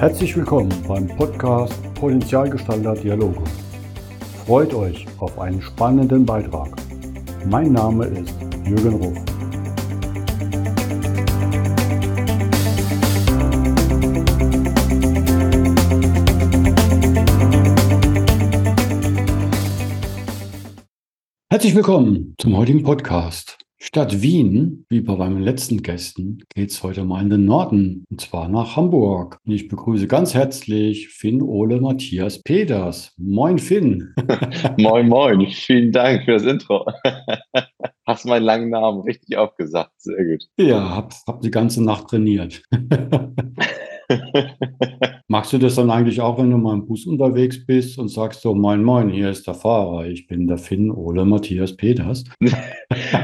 Herzlich willkommen beim Podcast Potenzialgestalter Dialoge. Freut euch auf einen spannenden Beitrag. Mein Name ist Jürgen Ruf. Herzlich willkommen zum heutigen Podcast. Statt Wien, wie bei meinen letzten Gästen, geht es heute mal in den Norden, und zwar nach Hamburg. Und ich begrüße ganz herzlich Finn Ole Matthias Peters. Moin Finn. moin, moin. Vielen Dank für das Intro. Hast meinen langen Namen richtig aufgesagt. Sehr gut. Ja, hab, hab die ganze Nacht trainiert. Machst du das dann eigentlich auch, wenn du mal im Bus unterwegs bist und sagst so, moin, moin, hier ist der Fahrer, ich bin der Finn Ole Matthias Peters?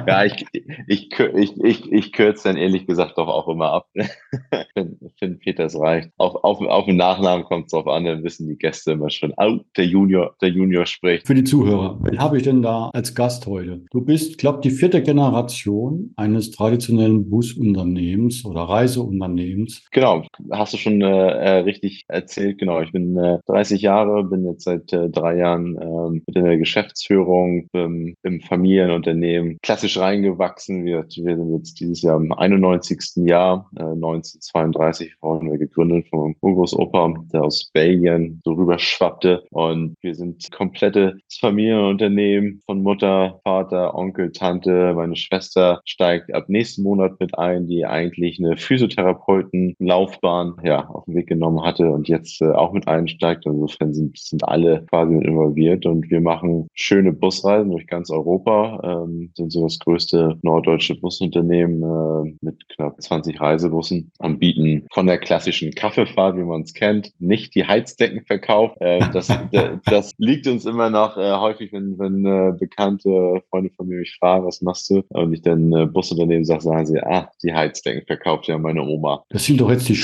ja, ich, ich, ich, ich, ich kürze dann ehrlich gesagt doch auch immer ab. Finn, Finn Peters reicht. Auf, auf, auf den Nachnamen kommt es drauf an, dann wissen die Gäste immer schon, oh, der Junior, der Junior spricht. Für die Zuhörer, wen habe ich denn da als Gast heute? Du bist, glaube die vierte Generation eines traditionellen Busunternehmens oder Reiseunternehmens. Genau, hast du schon äh, richtig erzählt, genau. Ich bin äh, 30 Jahre, bin jetzt seit äh, drei Jahren ähm, mit in der Geschäftsführung ähm, im Familienunternehmen klassisch reingewachsen. Wir, wir sind jetzt dieses Jahr im 91. Jahr, äh, 1932 wurden wir gegründet von meinem Urgroßopa, der aus Belgien so rüber schwappte. Und wir sind komplettes Familienunternehmen von Mutter, Vater, Onkel, Tante. Meine Schwester steigt ab nächsten Monat mit ein, die eigentlich eine Physiotherapeutenlaufbahn ja, auf den Weg genommen hatte und jetzt äh, auch mit einsteigt. Insofern sind, sind alle quasi involviert und wir machen schöne Busreisen durch ganz Europa, ähm, sind so das größte norddeutsche Busunternehmen äh, mit knapp 20 Reisebussen und bieten von der klassischen Kaffeefahrt, wie man es kennt, nicht die Heizdeckenverkauf. Äh, das, das liegt uns immer noch äh, häufig, wenn, wenn äh, bekannte Freunde von mir mich fragen, was machst du? Und ich dann äh, Busunternehmen sage, sagen sie, ah, die Heizdecken verkauft ja meine Oma. Das sind doch jetzt die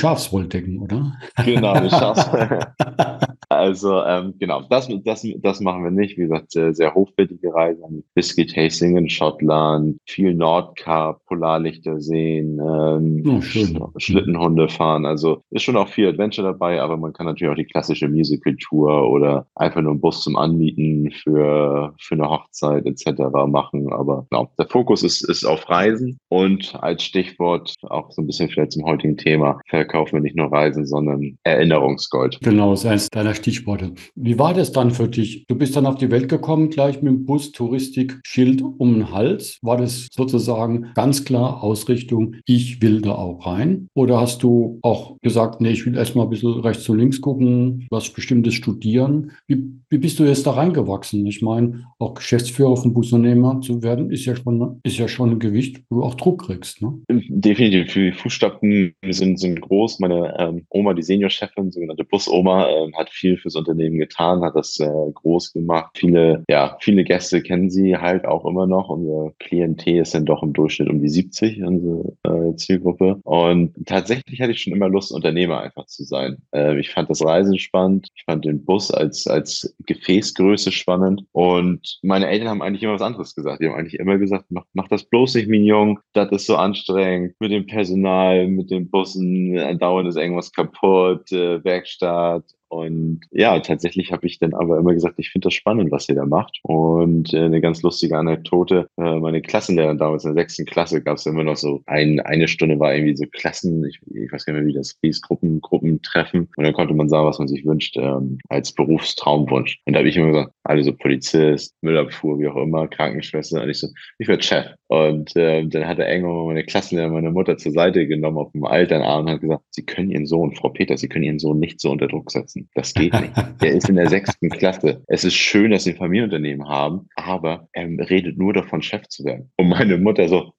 Schafswolldecken, oder? Genau, die Schafswolldecken. Also ähm, genau, das, das, das machen wir nicht. Wie gesagt, sehr, sehr hochwertige Reisen. Whisky Tasting in Schottland, viel Nordkap, Polarlichter sehen, ähm, oh, Schlittenhunde fahren. Also ist schon auch viel Adventure dabei, aber man kann natürlich auch die klassische Musical-Tour oder einfach nur einen Bus zum Anmieten für, für eine Hochzeit etc. machen. Aber genau, der Fokus ist, ist auf Reisen und als Stichwort auch so ein bisschen vielleicht zum heutigen Thema, verkaufen wir nicht nur Reisen, sondern Erinnerungsgold. Genau, das heißt deiner Stichworte. Wie war das dann für dich? Du bist dann auf die Welt gekommen, gleich mit dem Bus, Touristik, Schild um den Hals. War das sozusagen ganz klar Ausrichtung, ich will da auch rein? Oder hast du auch gesagt, nee, ich will erstmal ein bisschen rechts und links gucken, was Bestimmtes studieren? Wie, wie bist du jetzt da reingewachsen? Ich meine, auch Geschäftsführer von Busunternehmer zu werden, ist ja schon, ist ja schon ein Gewicht, wo du auch Druck kriegst. Ne? Definitiv. Die Fußstapfen sind, sind groß. Meine ähm, Oma, die Seniorchefin, sogenannte Busoma, ähm, hat viel fürs Unternehmen getan, hat das äh, groß gemacht. Viele, ja, viele Gäste kennen sie halt auch immer noch. Unser Klientel ist dann doch im Durchschnitt um die 70, unsere äh, Zielgruppe. Und tatsächlich hatte ich schon immer Lust, Unternehmer einfach zu sein. Äh, ich fand das Reisen spannend. Ich fand den Bus als, als Gefäßgröße spannend. Und meine Eltern haben eigentlich immer was anderes gesagt. Die haben eigentlich immer gesagt, mach, mach das bloß nicht, Mignon. Das ist so anstrengend mit dem Personal, mit den Bussen. Andauernd ist irgendwas kaputt, äh, Werkstatt. Und ja, tatsächlich habe ich dann aber immer gesagt, ich finde das spannend, was ihr da macht. Und äh, eine ganz lustige Anekdote, äh, meine Klassenlehrerin damals in der sechsten Klasse gab es immer noch so ein, eine Stunde war irgendwie so Klassen, ich, ich weiß gar nicht mehr, wie das hieß, Gruppen, Gruppentreffen. Und dann konnte man sagen, was man sich wünscht ähm, als Berufstraumwunsch. Und da habe ich immer gesagt, alle so Polizist, Müllabfuhr, wie auch immer, Krankenschwester. Und ich so, ich werde Chef. Und äh, dann hat er irgendwann meine Klassenlehrerin, meine Mutter zur Seite genommen auf dem Elternarm und hat gesagt, Sie können Ihren Sohn, Frau Peter, Sie können Ihren Sohn nicht so unter Druck setzen. Das geht nicht. Der ist in der sechsten Klasse. Es ist schön, dass sie ein Familienunternehmen haben, aber er redet nur davon, Chef zu werden. Und meine Mutter so,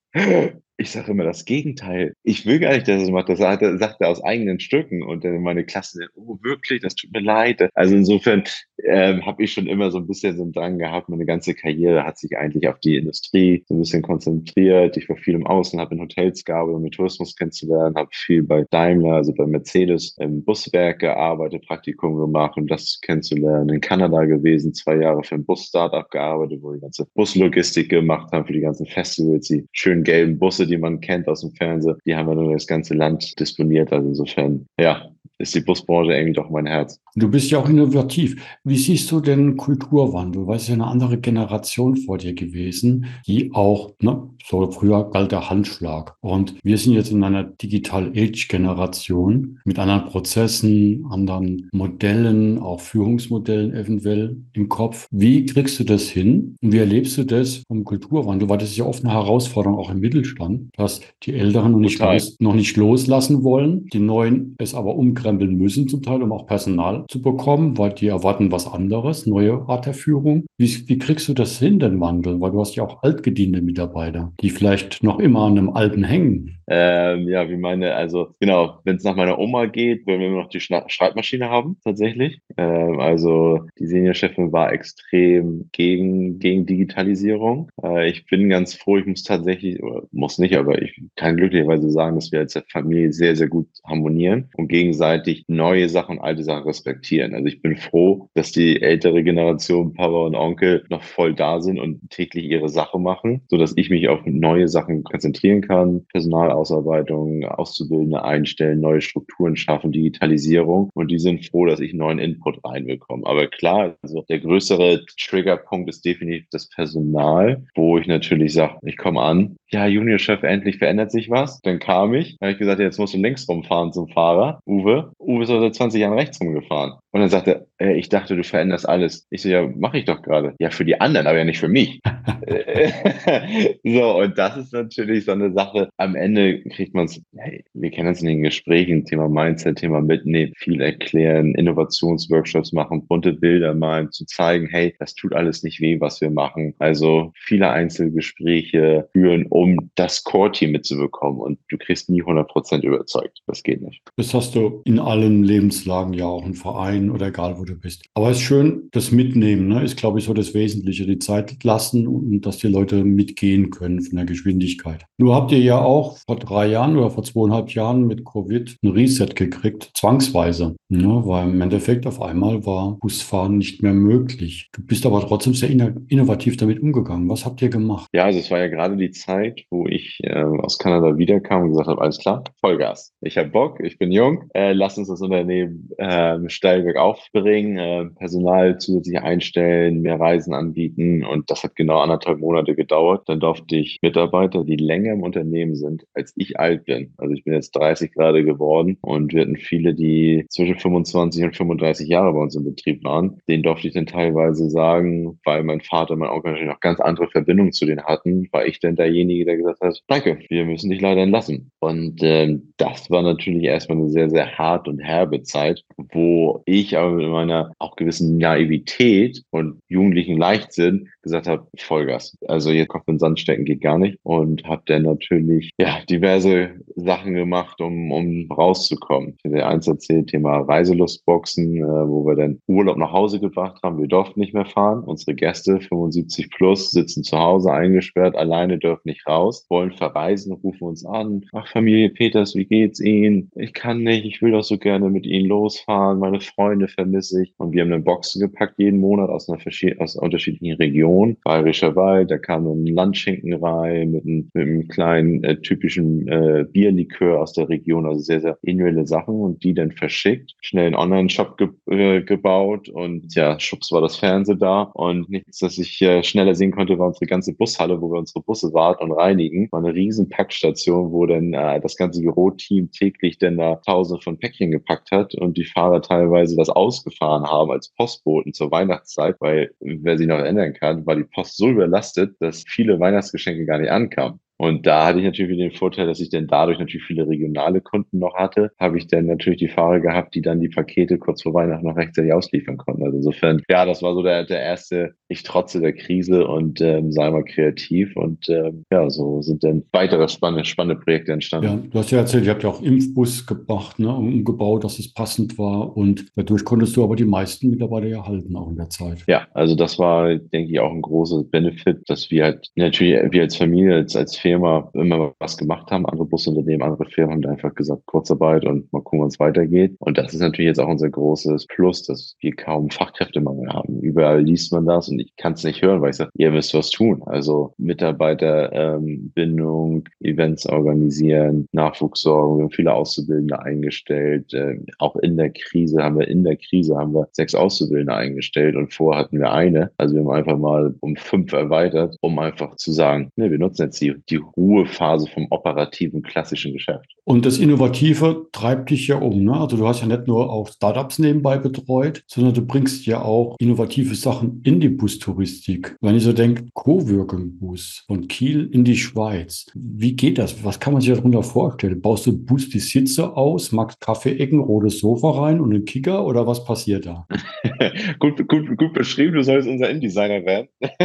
ich sage immer das Gegenteil. Ich will gar nicht, dass er es macht. Das sagt er, aus eigenen Stücken. Und dann meine Klasse, oh wirklich, das tut mir leid. Also insofern ähm, habe ich schon immer so ein bisschen so einen Drang gehabt. Meine ganze Karriere hat sich eigentlich auf die Industrie so ein bisschen konzentriert. Ich war viel im Außen, habe in Hotels gearbeitet, um den Tourismus kennenzulernen, habe viel bei Daimler, also bei Mercedes im Buswerk gearbeitet, Praktikum gemacht, um das kennenzulernen. In Kanada gewesen, zwei Jahre für ein Bus-Startup gearbeitet, wo die ganze Buslogistik gemacht haben, für die ganzen Festivals, die schönen gelben Busse Die man kennt aus dem Fernsehen, die haben wir nur das ganze Land disponiert. Also insofern, ja, ist die Busbranche irgendwie doch mein Herz. Du bist ja auch innovativ. Wie siehst du denn Kulturwandel? Weil es ja eine andere Generation vor dir gewesen, die auch, ne, so früher galt der Handschlag. Und wir sind jetzt in einer Digital-Age-Generation mit anderen Prozessen, anderen Modellen, auch Führungsmodellen eventuell im Kopf. Wie kriegst du das hin? Und wie erlebst du das vom Kulturwandel? Weil das ist ja oft eine Herausforderung auch im Mittelstand, dass die Älteren noch nicht, los, noch nicht loslassen wollen, die Neuen es aber umkrempeln müssen zum Teil, um auch Personal zu bekommen, weil die erwarten was anderes, neue Art der Führung. Wie, wie kriegst du das hin, den Wandel? Weil du hast ja auch altgediente Mitarbeiter, die vielleicht noch immer an einem Alten hängen. Ähm, ja, wie meine, also genau, wenn es nach meiner Oma geht, wenn wir immer noch die Schreibmaschine haben, tatsächlich. Ähm, also die Seniorchefin war extrem gegen, gegen Digitalisierung. Äh, ich bin ganz froh, ich muss tatsächlich, oder muss nicht, aber ich kann glücklicherweise sagen, dass wir als Familie sehr, sehr gut harmonieren und gegenseitig neue Sachen und alte Sachen respektieren. Also ich bin froh, dass die ältere Generation, Papa und Onkel, noch voll da sind und täglich ihre Sache machen, so dass ich mich auf neue Sachen konzentrieren kann, Personal Ausarbeitung, Auszubildende einstellen, neue Strukturen schaffen, Digitalisierung. Und die sind froh, dass ich neuen Input reinbekomme. Aber klar, also der größere Triggerpunkt ist definitiv das Personal, wo ich natürlich sage, ich komme an, ja, Juniorchef, endlich verändert sich was. Dann kam ich, habe ich gesagt, jetzt musst du links rumfahren zum Fahrer, Uwe. Uwe ist seit 20 Jahren rechts rumgefahren. Und dann sagte er, äh, ich dachte, du veränderst alles. Ich so, ja, mache ich doch gerade. Ja, für die anderen, aber ja nicht für mich. so, und das ist natürlich so eine Sache. Am Ende kriegt man es, hey, wir kennen uns in den Gesprächen, Thema Mindset, Thema mitnehmen, viel erklären, Innovationsworkshops machen, bunte Bilder malen, zu zeigen, hey, das tut alles nicht weh, was wir machen. Also viele Einzelgespräche führen, um das Core-Team mitzubekommen. Und du kriegst nie 100 Prozent überzeugt. Das geht nicht. Das hast du in allen Lebenslagen ja auch, ein Verein oder egal, wo du bist. Aber es ist schön, das Mitnehmen, ne, ist, glaube ich, so das Wesentliche, die Zeit lassen und dass die Leute mitgehen können von der Geschwindigkeit. Nur habt ihr ja auch vor drei Jahren oder vor zweieinhalb Jahren mit Covid ein Reset gekriegt, zwangsweise, ne, weil im Endeffekt auf einmal war Busfahren nicht mehr möglich. Du bist aber trotzdem sehr innovativ damit umgegangen. Was habt ihr gemacht? Ja, also es war ja gerade die Zeit, wo ich äh, aus Kanada wiederkam und gesagt habe, alles klar, Vollgas. Ich habe Bock, ich bin jung, äh, lass uns das Unternehmen äh, steil bergauf bringen, äh, Personal zusätzlich einstellen, mehr Reisen anbieten und das hat genau anderthalb Monate gedauert. Dann durfte ich Mitarbeiter, die länger im Unternehmen sind, als ich alt bin. Also ich bin jetzt 30 gerade geworden und wir hatten viele, die zwischen 25 und 35 Jahre bei uns im Betrieb waren. Den durfte ich dann teilweise sagen, weil mein Vater mein Onkel natürlich noch ganz andere Verbindungen zu denen hatten, war ich denn derjenige, der gesagt hat, danke, wir müssen dich leider entlassen. Und ähm, das war natürlich erstmal eine sehr, sehr hart und herbe Zeit, wo ich aber mit meiner auch gewissen Naivität und jugendlichen Leichtsinn gesagt habe, Vollgas. Also jetzt Kopf in Sand stecken geht gar nicht. Und habe dann natürlich ja diverse Sachen gemacht, um, um rauszukommen. Ich hatte eins erzählt, Thema Reiselustboxen, äh, wo wir dann Urlaub nach Hause gebracht haben. Wir durften nicht mehr fahren. Unsere Gäste, 75 plus, sitzen zu Hause eingesperrt, alleine dürfen nicht raus, wollen verreisen, rufen uns an. Ach, Familie Peters, wie geht's Ihnen? Ich kann nicht, ich will doch so gerne mit Ihnen losfahren. Meine Freunde vermisse ich. Und wir haben eine Boxen gepackt jeden Monat aus einer aus unterschiedlichen Regionen Region, Bayerischer Wald, da kam ein Landschinken rein mit einem, mit einem kleinen äh, typischen äh, Bierlikör aus der Region, also sehr, sehr individuelle Sachen und die dann verschickt, schnell einen Online-Shop ge äh, gebaut und ja, schubs war das Fernsehen da und nichts, dass ich äh, schneller sehen konnte, war unsere ganze Bushalle, wo wir unsere Busse warten und reinigen, war eine riesen Packstation, wo dann äh, das ganze Büroteam täglich dann da tausende von Päckchen gepackt hat und die Fahrer teilweise das ausgefahren haben als Postboten zur Weihnachtszeit, weil wer sich noch erinnern kann, war die Post so überlastet, dass viele Weihnachtsgeschenke gar nicht ankamen. Und da hatte ich natürlich den Vorteil, dass ich dann dadurch natürlich viele regionale Kunden noch hatte, habe ich dann natürlich die Fahrer gehabt, die dann die Pakete kurz vor Weihnachten noch rechtzeitig ausliefern konnten. Also insofern, ja, das war so der, der erste, ich trotze der Krise und ähm, sei mal kreativ und ähm, ja, so sind dann weitere spannende, spannende Projekte entstanden. Ja, du hast ja erzählt, ihr habt ja auch Impfbus gebracht, ne, umgebaut, dass es passend war und dadurch konntest du aber die meisten Mitarbeiter ja halten auch in der Zeit. Ja, also das war, denke ich, auch ein großes Benefit, dass wir halt natürlich, wir als Familie, als, als Firma immer was gemacht haben. Andere Busunternehmen, andere Firmen haben einfach gesagt, Kurzarbeit und mal gucken, wann es weitergeht. Und das ist natürlich jetzt auch unser großes Plus, dass wir kaum Fachkräftemangel haben. Überall liest man das und ich kann es nicht hören, weil ich sage, ihr müsst was tun. Also Mitarbeiterbindung, ähm, Events organisieren, Nachwuchssorgung, wir haben viele Auszubildende eingestellt. Äh, auch in der Krise haben wir, in der Krise haben wir sechs Auszubildende eingestellt und vorher hatten wir eine. Also wir haben einfach mal um fünf erweitert, um einfach zu sagen, ne, wir nutzen jetzt die, die Ruhephase vom operativen klassischen Geschäft. Und das Innovative treibt dich ja um. Ne? Also du hast ja nicht nur auch Startups nebenbei betreut, sondern du bringst ja auch innovative Sachen in die Bustouristik. Wenn ich so denke, Coworking-Bus von Kiel in die Schweiz. Wie geht das? Was kann man sich darunter vorstellen? Baust du Bus die Sitze aus, magst Kaffeeecken, rotes Sofa rein und einen Kicker oder was passiert da? gut, gut, gut beschrieben, du sollst unser InDesigner werden.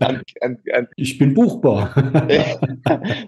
an, an, an. Ich bin buchbar.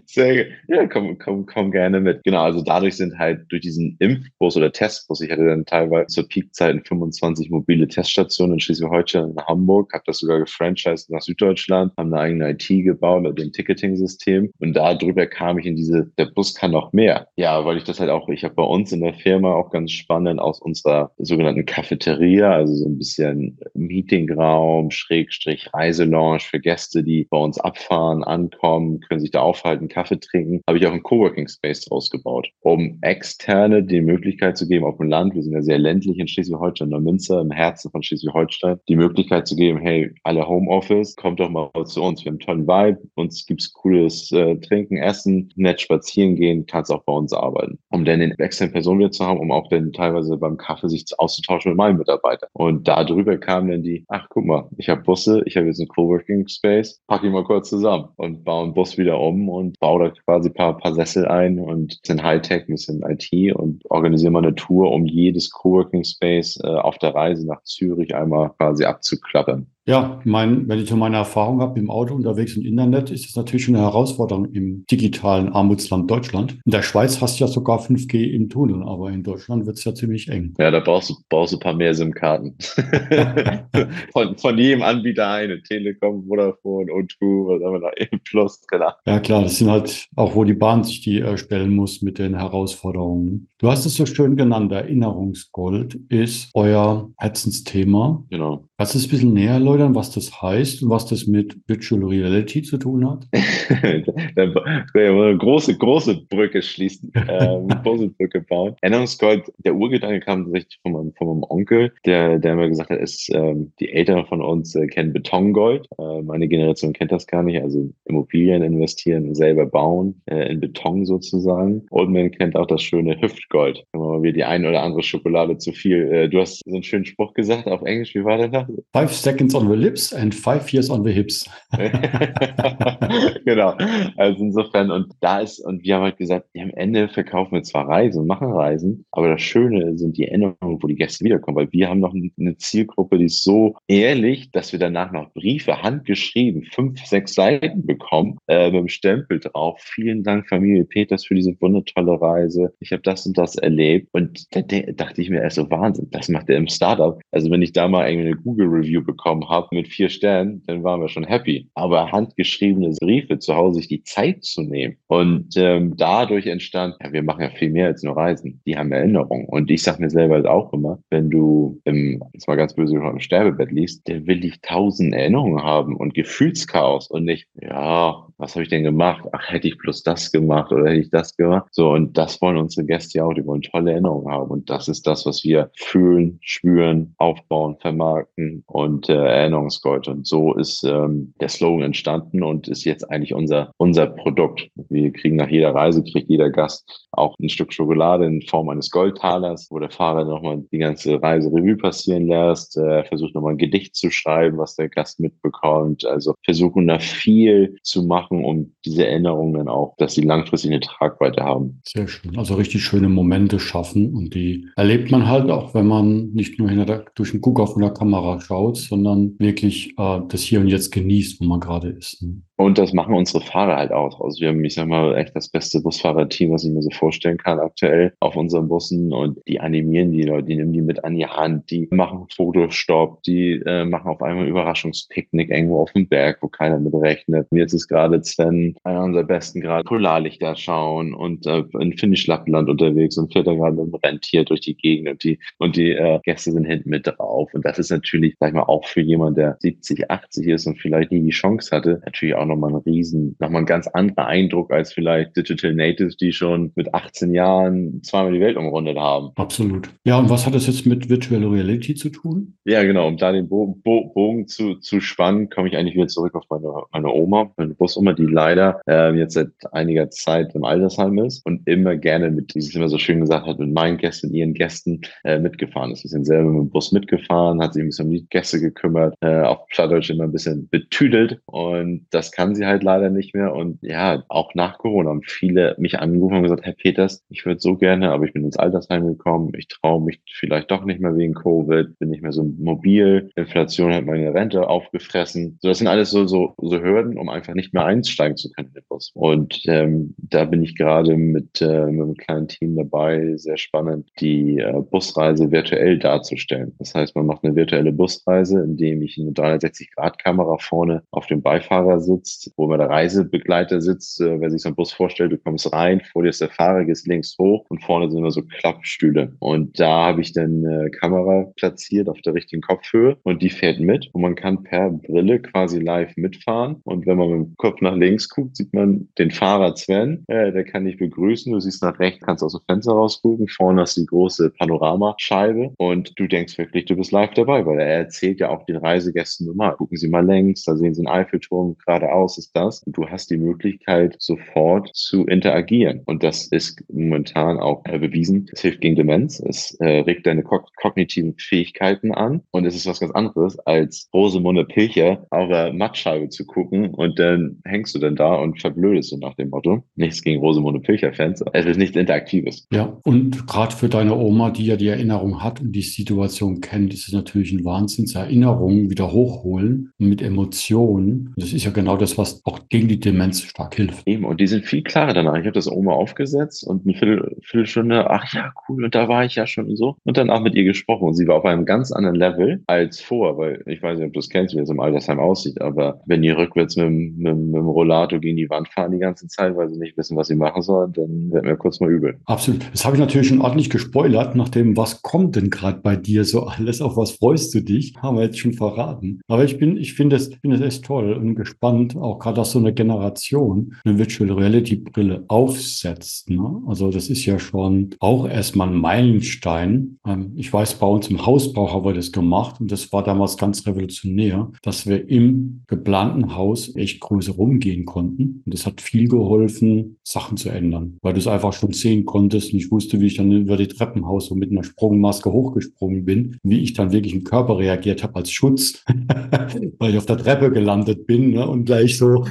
Sehr gut. Ja, komm, komm, komm gerne mit. Genau, also dadurch sind halt durch diesen Impfbus oder Testbus, ich hatte dann teilweise zur Peakzeit 25 mobile Teststationen in Schleswig-Holstein in Hamburg, habe das sogar gefranchised nach Süddeutschland, haben eine eigene IT gebaut mit dem Ticketing-System und darüber kam ich in diese, der Bus kann noch mehr. Ja, weil ich das halt auch, ich habe bei uns in der Firma auch ganz spannend aus unserer sogenannten Cafeteria, also so ein bisschen Meetingraum, Schrägstrich, Reiselounge für Gäste, die bei uns abfahren, ankommen, können sich da aufhalten, Kaffee trinken, habe ich auch einen Coworking Space draus gebaut, um externe die Möglichkeit zu geben auf dem Land, wir sind ja sehr ländlich in Schleswig-Holstein, Neumünster, im Herzen von Schleswig-Holstein, die Möglichkeit zu geben, hey, alle Homeoffice, kommt doch mal zu uns, wir haben einen tollen Vibe, uns gibt's cooles äh, Trinken, Essen, nett spazieren gehen, kannst auch bei uns arbeiten. Um dann den externen Personen wieder zu haben, um auch dann teilweise beim Kaffee sich auszutauschen mit meinen Mitarbeitern. Und darüber kamen dann die, ach guck mal, ich habe Busse, ich habe jetzt einen Coworking Space, pack ich mal kurz zusammen und baue einen Bus wieder um und baue da quasi ein paar, paar Sessel ein und bisschen Hightech, ein bisschen IT und organisiere mal eine Tour, um jedes Coworking Space äh, auf der Reise nach Zürich einmal quasi abzuklappern. Ja, mein, wenn ich so meine Erfahrung habe im Auto unterwegs im Internet, ist das natürlich schon eine Herausforderung im digitalen Armutsland Deutschland. In der Schweiz hast du ja sogar 5G im Tunnel, aber in Deutschland wird es ja ziemlich eng. Ja, da brauchst du, brauchst du ein paar mehr SIM-Karten. von, von jedem Anbieter eine. Telekom, Vodafone, O2, was haben wir da? E Plus, genau. Ja klar, das sind halt auch, wo die Bahn sich die äh, stellen muss mit den Herausforderungen. Du hast es so schön genannt, Erinnerungsgold ist euer Herzensthema. Genau. Du es ein bisschen näher erläutern, was das heißt und was das mit Virtual Reality zu tun hat? eine große, große Brücke schließen, ähm, große Brücke bauen. Erinnerungsgold, der Urgedanke kam tatsächlich von meinem, von meinem Onkel, der, der mir gesagt hat, ist, ähm, die Eltern von uns äh, kennen Betongold. Äh, meine Generation kennt das gar nicht, also Immobilien investieren, selber bauen, äh, in Beton sozusagen. Und man kennt auch das schöne Hüftgold. Wenn man wieder die eine oder andere Schokolade zu viel. Äh, du hast so einen schönen Spruch gesagt auf Englisch, wie war der da? Five seconds on the lips and five years on the hips. genau. Also insofern, und da ist, und wir haben halt gesagt, am Ende verkaufen wir zwar Reisen, machen Reisen, aber das Schöne sind die Erinnerungen, wo die Gäste wiederkommen, weil wir haben noch eine Zielgruppe, die ist so ehrlich, dass wir danach noch Briefe handgeschrieben, fünf, sechs Seiten bekommen, äh, mit dem Stempel drauf. Vielen Dank, Familie Peters, für diese wundertolle Reise. Ich habe das und das erlebt. Und da dachte ich mir erst so, Wahnsinn, das macht er im Startup. Also wenn ich da mal irgendwie eine Google Review bekommen habe mit vier Sternen, dann waren wir schon happy. Aber handgeschriebene Briefe zu Hause, sich die Zeit zu nehmen. Und ähm, dadurch entstand, ja, wir machen ja viel mehr als nur Reisen. Die haben Erinnerungen. Und ich sage mir selber halt auch immer, wenn du im, jetzt mal ganz böse, im Sterbebett liegst, der will dich tausend Erinnerungen haben und Gefühlschaos und nicht, ja, was habe ich denn gemacht? Ach, hätte ich bloß das gemacht oder hätte ich das gemacht? So, und das wollen unsere Gäste ja auch, die wollen tolle Erinnerungen haben. Und das ist das, was wir fühlen, spüren, aufbauen, vermarkten und äh, Erinnerungsgold. Und so ist ähm, der Slogan entstanden und ist jetzt eigentlich unser, unser Produkt. Wir kriegen nach jeder Reise, kriegt jeder Gast auch ein Stück Schokolade in Form eines Goldtalers, wo der Fahrer nochmal die ganze Reise Revue passieren lässt, äh, versucht nochmal ein Gedicht zu schreiben, was der Gast mitbekommt. Also versuchen da viel zu machen, um diese Erinnerungen dann auch, dass sie langfristig eine Tragweite haben. Sehr schön. Also richtig schöne Momente schaffen und die erlebt man halt auch, wenn man nicht nur hinter der, durch den Gucker von der Kamera schaut, sondern wirklich äh, das Hier und Jetzt genießt, wo man gerade ist. Ne? Und das machen unsere Fahrer halt auch. Also wir haben, ich sag mal, echt das beste Busfahrerteam, was ich mir so vorstellen kann aktuell auf unseren Bussen. Und die animieren die Leute, die nehmen die mit an die Hand, die machen Fotostopp, die äh, machen auf einmal Überraschungspicknick irgendwo auf dem Berg, wo keiner mit rechnet. Und jetzt ist gerade Sven, einer unserer besten gerade, Polarlichter schauen und äh, in Finnisch Lappland unterwegs und fährt da gerade mit dem Rentier durch die Gegend und die, und die äh, Gäste sind hinten mit drauf. Und das ist natürlich, sag ich mal, auch für jemanden, der 70, 80 ist und vielleicht nie die Chance hatte, natürlich auch nochmal ein riesen, nochmal ein ganz anderer Eindruck als vielleicht Digital Natives, die schon mit 18 Jahren zweimal die Welt umrundet haben. Absolut. Ja, und was hat das jetzt mit Virtual Reality zu tun? Ja, genau. Um da den Bogen, Bogen zu, zu spannen, komme ich eigentlich wieder zurück auf meine, meine Oma, meine Busoma, die leider äh, jetzt seit einiger Zeit im Altersheim ist und immer gerne mit, wie sie es immer so schön gesagt hat, mit meinen Gästen, ihren Gästen äh, mitgefahren ist. Sie sind selber mit dem Bus mitgefahren, hat sich ein bisschen um die Gäste gekümmert, äh, auf Plattdeutsch immer ein bisschen betüdelt und das kann sie halt leider nicht mehr. Und ja, auch nach Corona haben viele mich angerufen und gesagt, Herr Peters, ich würde so gerne, aber ich bin ins Altersheim gekommen, ich traue mich vielleicht doch nicht mehr wegen Covid, bin nicht mehr so mobil, Inflation hat meine Rente aufgefressen. So, das sind alles so, so, so Hürden, um einfach nicht mehr einsteigen zu können in Bus. Und ähm, da bin ich gerade mit, äh, mit einem kleinen Team dabei, sehr spannend, die äh, Busreise virtuell darzustellen. Das heißt, man macht eine virtuelle Busreise, indem ich eine 360-Grad-Kamera vorne auf dem Beifahrer sitzt, wo immer der Reisebegleiter sitzt. Äh, wer sich so einen Bus vorstellt, du kommst rein, vor dir ist der Fahrer, gehst links hoch und vorne sind immer so Klappstühle. Und da habe ich dann eine Kamera platziert auf der richtigen Kopfhöhe und die fährt mit und man kann per Brille quasi live mitfahren. Und wenn man mit dem Kopf nach links guckt, sieht man den Fahrer Sven, äh, der kann dich begrüßen. Du siehst nach rechts, kannst aus dem Fenster rausgucken. Vorne hast du die große Panoramascheibe und du denkst wirklich, du bist live dabei, weil er erzählt ja auch den Reisegästen normal. Gucken Sie mal längs, da sehen Sie einen Eiffelturm, geradeaus ist das. Du hast die Möglichkeit, sofort zu interagieren. Und das ist momentan auch äh, bewiesen. Es hilft gegen Demenz. Es äh, regt deine ko kognitiven Fähigkeiten an. Und es ist was ganz anderes, als Rosemunde Pilcher auf der Mattscheibe zu gucken und dann hängst du dann da und verblödest du nach dem Motto. Nichts gegen Rosemunde Pilcher-Fans. Es ist nichts Interaktives. Ja, und gerade für deine Oma, die ja die Erinnerung hat und die Situation kennt, ist es natürlich ein Wahnsinns Erinnerungen wieder hochholen mit Emotionen. Das ist ja genau das, was auch gegen die Demenz stark hilft. Eben, und die sind viel klarer danach. Ich habe das Oma aufgesetzt und eine Viertel, Viertelstunde, ach ja, cool, und da war ich ja schon und so. Und dann auch mit ihr gesprochen. Und sie war auf einem ganz anderen Level als vor, weil ich weiß nicht, ob du es kennst, wie es im Altersheim aussieht, aber wenn die rückwärts mit, mit, mit dem Rollator gegen die Wand fahren die ganze Zeit, weil sie nicht wissen, was sie machen sollen, dann wird mir kurz mal übel. Absolut. Das habe ich natürlich schon ordentlich gespoilert, nachdem, was kommt denn gerade bei dir so alles? Auf was freust du dich? Haben wir jetzt schon verraten. Aber ich bin, ich finde es, finde es echt toll und gespannt, auch gerade, dass so eine Generation eine Virtual Reality Brille aufsetzt. Ne? Also das ist ja schon auch erstmal ein Meilenstein. Ähm, ich weiß, bei uns im Hausbau haben wir das gemacht und das war damals ganz revolutionär, dass wir im geplanten Haus echt größer rumgehen konnten. Und das hat viel geholfen, Sachen zu ändern, weil du es einfach schon sehen konntest. Und ich wusste, wie ich dann über die Treppenhaus so mit einer Sprungmaske hochgesprungen bin, wie ich dann wirklich im Körper reagiert habe als Schutz, weil ich auf der Treppe gelandet bin ne, und gleich so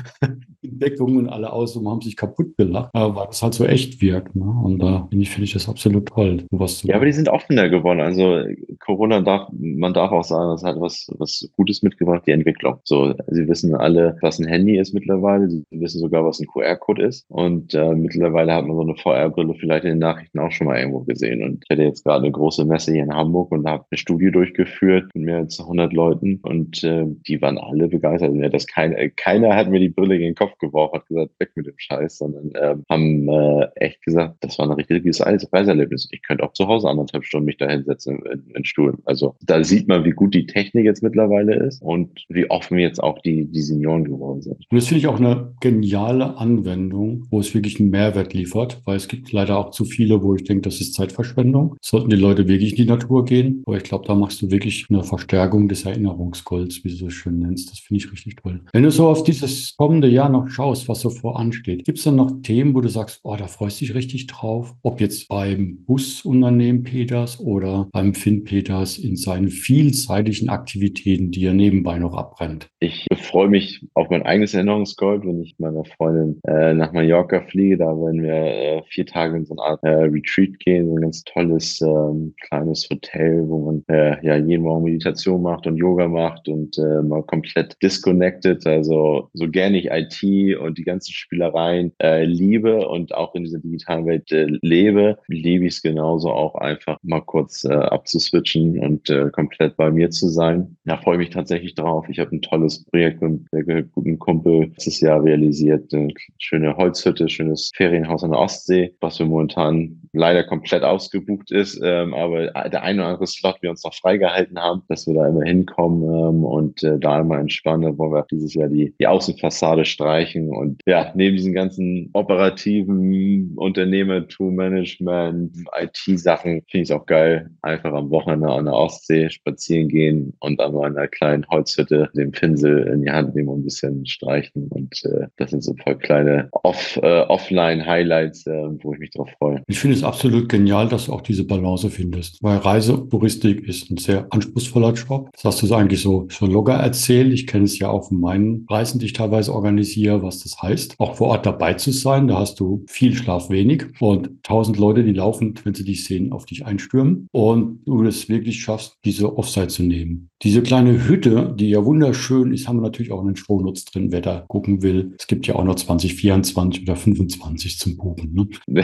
Deckung und alle außen haben sich kaputt gelacht, äh, weil das halt so echt wirkt. Ne? Und da finde ich, finde ich das absolut toll. Was ja, aber die sind offener geworden. Also Corona darf, man darf auch sagen, das hat was, was Gutes mitgebracht, die Entwicklung. So, sie wissen alle, was ein Handy ist mittlerweile. Sie wissen sogar, was ein QR-Code ist. Und äh, mittlerweile hat man so eine VR-Brille vielleicht in den Nachrichten auch schon mal irgendwo gesehen. Und ich hatte jetzt gerade eine große Messe hier in Hamburg und habe eine Studie durchgeführt mit mehr als 100 Leuten und äh, die waren alle begeistert. Ja, das kein, äh, keiner hat mir die Brille in den Kopf geworfen, hat gesagt, weg mit dem Scheiß, sondern äh, haben äh, echt gesagt, das war ein richtiges Reiserlebnis. Ich könnte auch zu Hause anderthalb Stunden mich da hinsetzen in, in Stuhl. Also da sieht man, wie gut die Technik jetzt mittlerweile ist und wie offen jetzt auch die, die Senioren geworden sind. Und das finde ich auch eine geniale Anwendung, wo es wirklich einen Mehrwert liefert, weil es gibt leider auch zu viele, wo ich denke, das ist Zeitverschwendung. Sollten die Leute wirklich in die Natur gehen. Aber ich glaube, da machst du wirklich eine Verstärkung des Erinnerungsgolds, wie du so schön nennst. Das finde ich richtig toll. Wenn du so auf dieses kommende Jahr noch schaust, was so voransteht, gibt es dann noch Themen, wo du sagst, oh, da freust du dich richtig drauf? Ob jetzt beim Busunternehmen Peters oder beim Finn Peters in seinen vielseitigen Aktivitäten, die er nebenbei noch abbrennt? Ich freue mich auf mein eigenes Erinnerungsgold, wenn ich meiner Freundin äh, nach Mallorca fliege. Da werden wir äh, vier Tage in so eine Art äh, Retreat gehen, so ein ganz tolles ähm, kleines Hotel, wo man äh, ja jeden Morgen Meditation macht und Yoga macht und äh, mal komplett disconnected. Also so gerne ich IT und die ganzen Spielereien äh, liebe und auch in dieser digitalen Welt äh, lebe, liebe ich es genauso auch einfach mal kurz äh, abzuswitchen und äh, komplett bei mir zu sein. Da freue ich mich tatsächlich drauf. Ich habe ein tolles Projekt mit einem guten Kumpel letztes Jahr realisiert. Eine schöne Holzhütte, schönes Ferienhaus an der Ostsee, was wir momentan leider komplett ausgebucht ist. Ähm, aber der eine oder andere Slot wir uns noch freigehalten haben, dass wir da immer hinkommen ähm, und äh, da immer entspannen. wollen wir auch dieses Jahr die, die Außenfassade streichen. Und ja, neben diesen ganzen operativen Unternehmertum, Management, IT-Sachen finde ich es auch geil, einfach am Wochenende an der Ostsee spazieren gehen und an einer kleinen Holzhütte den Pinsel in die Hand nehmen und ein bisschen streichen. Und äh, das sind so paar kleine Off, äh, Offline-Highlights, äh, wo ich mich drauf freue. Ich finde es absolut genial, dass du auch diese Balance findest, weil Reisetouristik ist ein sehr anspruchsvoller Job. Das hast du eigentlich so, so locker erzählt. Ich kenne es ja auch von meinen Reisen, die ich teilweise organisiere, was das heißt, auch vor Ort dabei zu sein. Da hast du viel Schlaf wenig und tausend Leute, die laufen, wenn sie dich sehen, auf dich einstürmen und du es wirklich schaffst, diese Offside zu nehmen. Diese kleine Hütte, die ja wunderschön ist, haben wir natürlich auch einen Strohnutz drin, wer da gucken will. Es gibt ja auch noch 2024 oder 25 zum Buchen. Ne?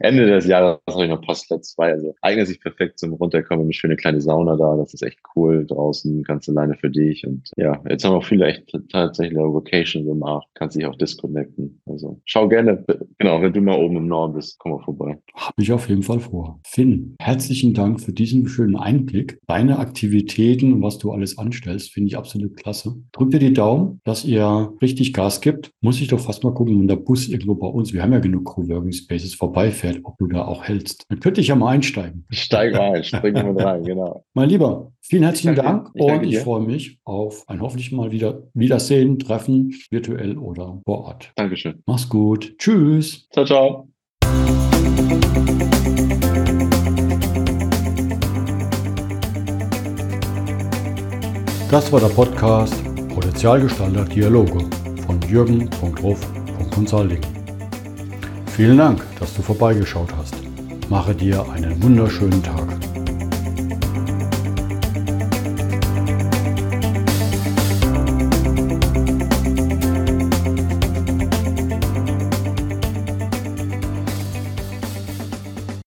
Ende des Jahres habe ich noch Postlet 2. Also eignet sich perfekt zum Runterkommen. Eine schöne kleine Sauna da. Das ist echt cool. Draußen ganz alleine für dich. Und ja, jetzt haben auch viele echt tatsächlich eine Vocation gemacht. Kannst dich auch disconnecten. Also schau gerne. Genau, wenn du mal oben im Norden bist, komm mal vorbei. Habe ich auf jeden Fall vor. Finn, herzlichen Dank für diesen schönen Einblick. Deine Aktivitäten, was du alles anstellst, finde ich absolut klasse. Drück dir die Daumen, dass ihr richtig Gas gibt. Muss ich doch fast mal gucken, wenn der Bus irgendwo bei uns, wir haben ja genug Coworking Spaces, vorbeifährt, ob du da auch hältst. Dann könnte ich ja mal einsteigen. Ich steige mal ein, springe mit rein, genau. Mein Lieber, vielen herzlichen ich Dank ich und ich freue mich auf ein hoffentlich mal wieder Wiedersehen, Treffen, virtuell oder vor Ort. Dankeschön. Mach's gut. Tschüss. Ciao, ciao. Das war der Podcast Potenzialgestalter Dialoge von Jürgen.ruf.consulting. Vielen Dank, dass du vorbeigeschaut hast. Mache dir einen wunderschönen Tag.